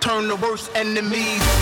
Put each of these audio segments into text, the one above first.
turn the worst enemies.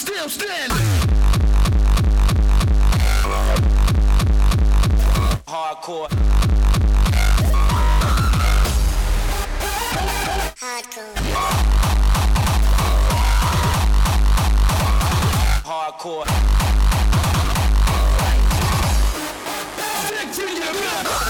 still standing. Hardcore. Hardcore. Stick to your guns.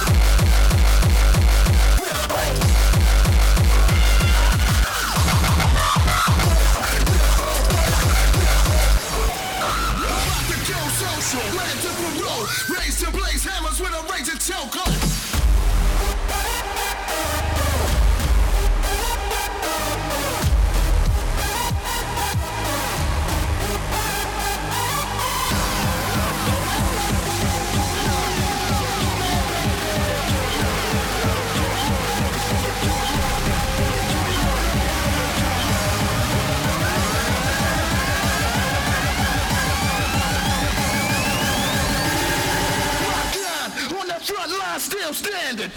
still standing.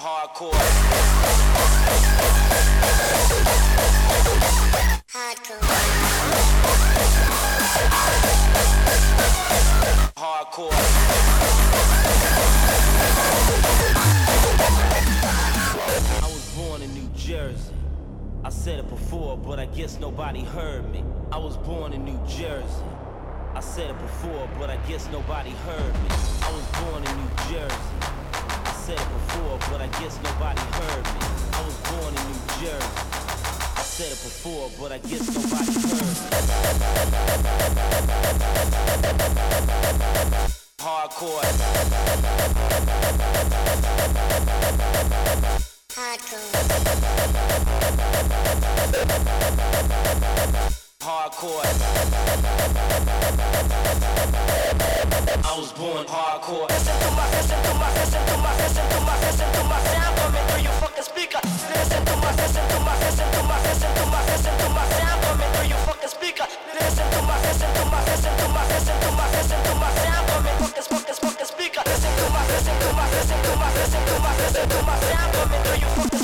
Hardcore. Hardcore. Hardcore. I was born in New Jersey. I said it before, but I guess nobody heard me. I was born in New Jersey. I said it before, but I guess nobody heard me. I was born in New Jersey. I said it before, but I guess nobody heard me. I was born in New Jersey. I said it before, but I guess nobody heard me. Hardcore. Hardcore. Hardcore. I was born hardcore. Listen to my, listen to my, listen to my, listen to my, listen to my sound coming through your fucking speaker. Listen to my, listen to my, listen to my, listen to my, listen to my sound coming through your fucking speaker. Listen to my, listen to my, listen to my, listen to my, listen to my sound coming fucking, fucking, fucking speaker. Listen to my, listen to my, listen to my, listen to my, listen to my sound coming through your fucking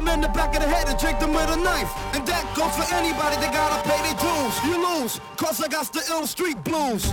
him in the back of the head and drink them with a knife. And that goes for anybody that gotta pay their dues. You lose, cause I got the ill street blues.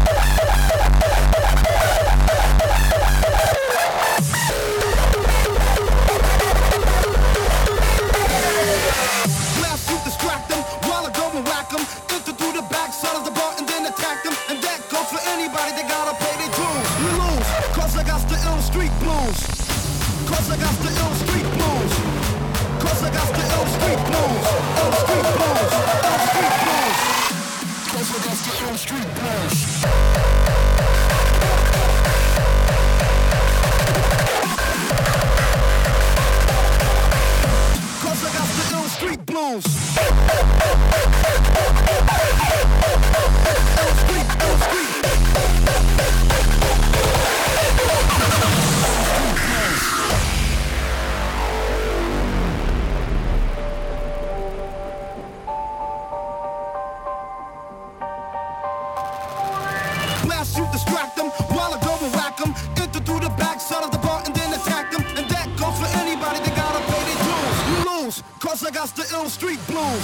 house. Mind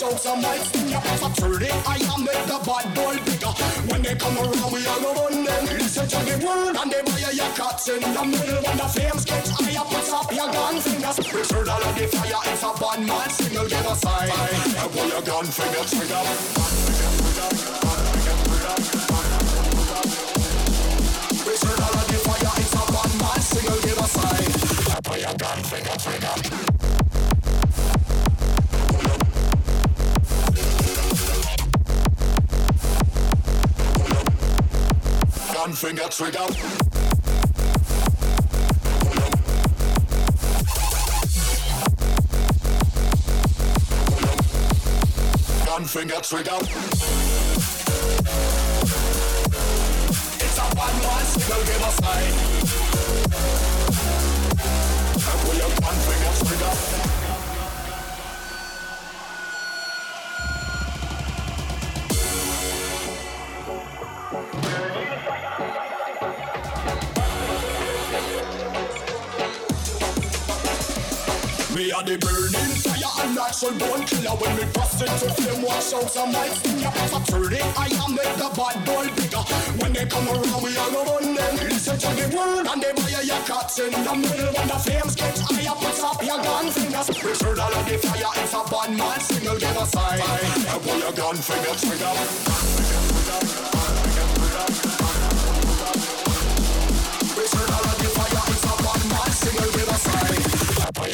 flame, wash out some white stinger So turn it higher, make the bad boy bigger. When they come around, we all run them. Listen to the word and they buy your cuts in the middle. When the flames get higher, put up your gun fingers. Return all of the fire, it's a bad man signal, get a sign And pull your gun finger trigger. Return all of the fire, it's a bad man signal, give a sign I pull your gun finger trigger. Finger trigger. Finger trigger. It's a one one signal, give a sign. Pull your gun finger trigger. Me are the burning fire. And natural born killer When we bust into flame, wash out some white stinger So turn it, I am make the bad boy bigger. When they come around, we are run them. Listen to the word and they buy your cuts in the middle. When the flames get higher, put up your gun fingers. Return all of the fire, it's a bad man single, give a sign Pull your gun finger trigger Return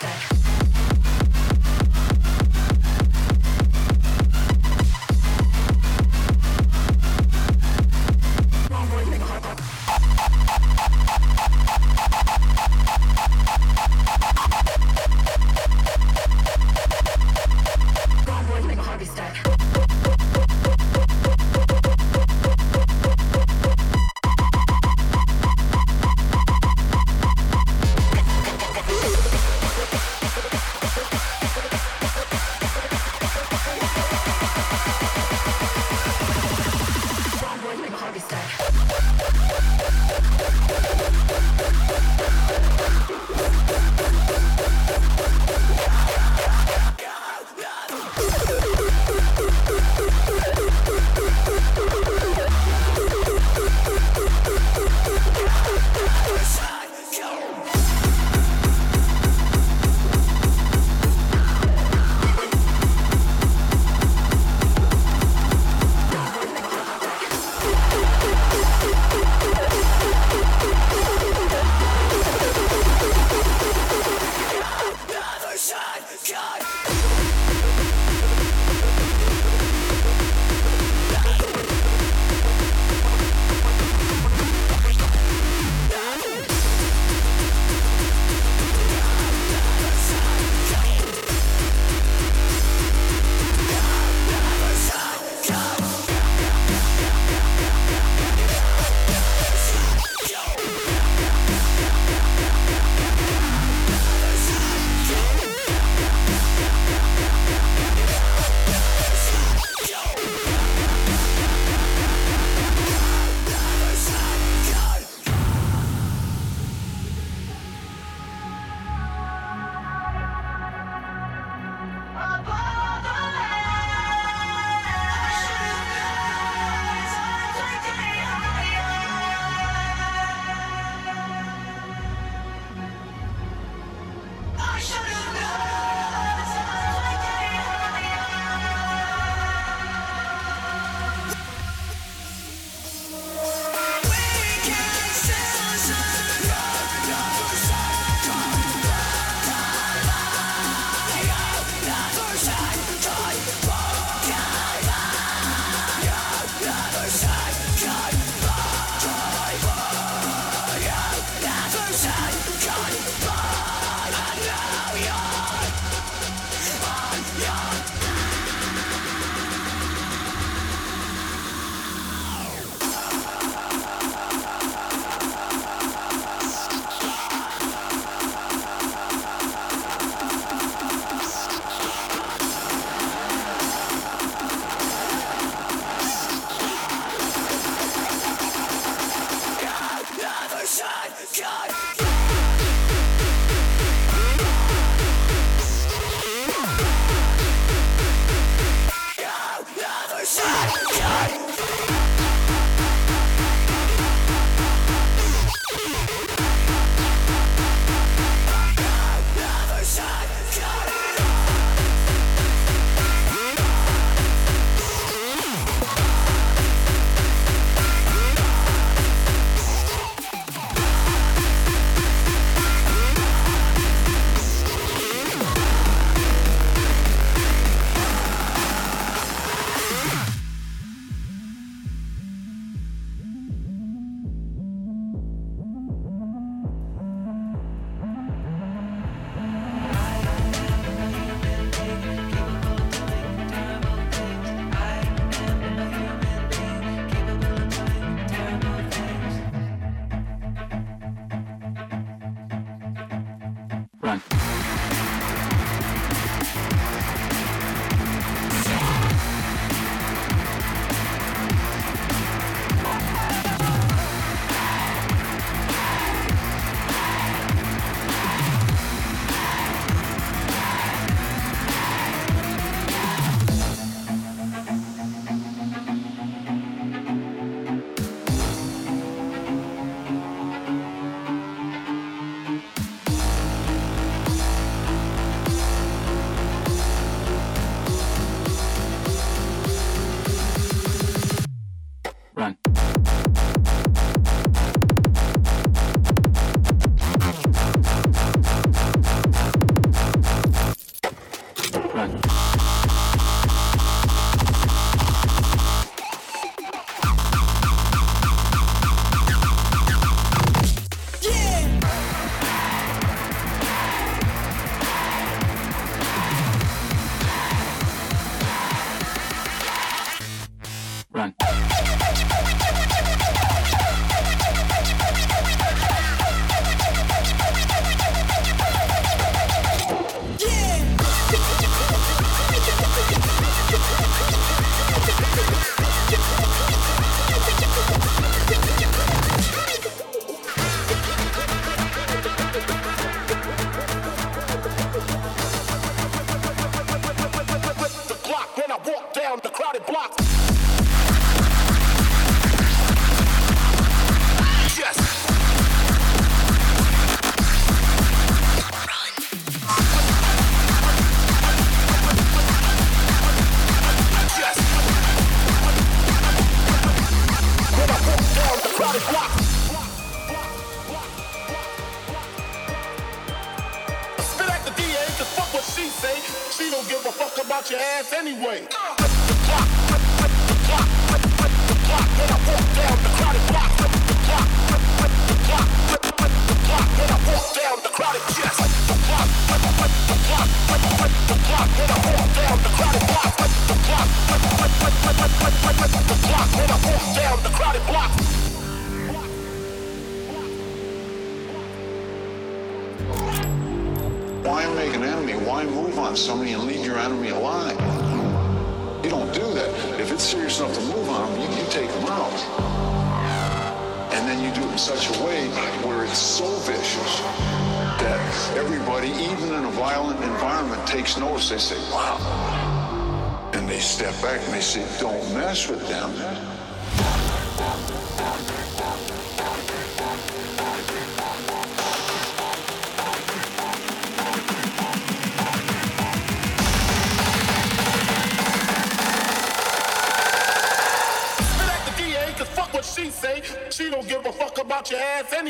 Podcast.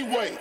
Anyway.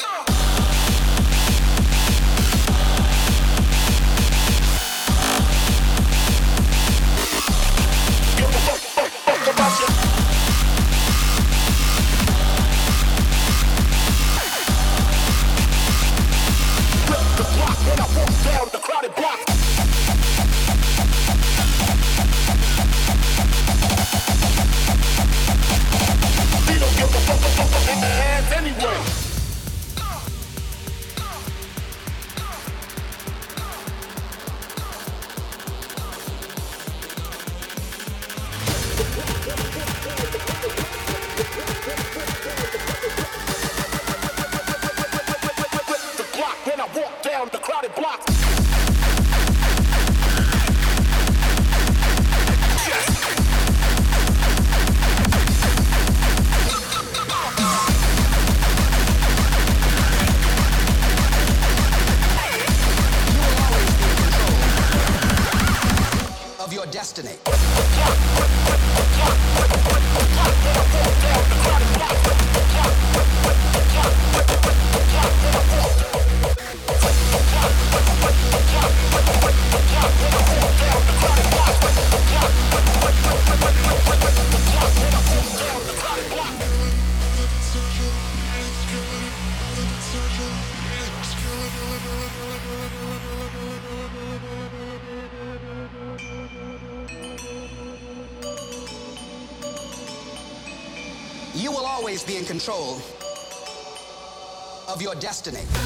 Destiny.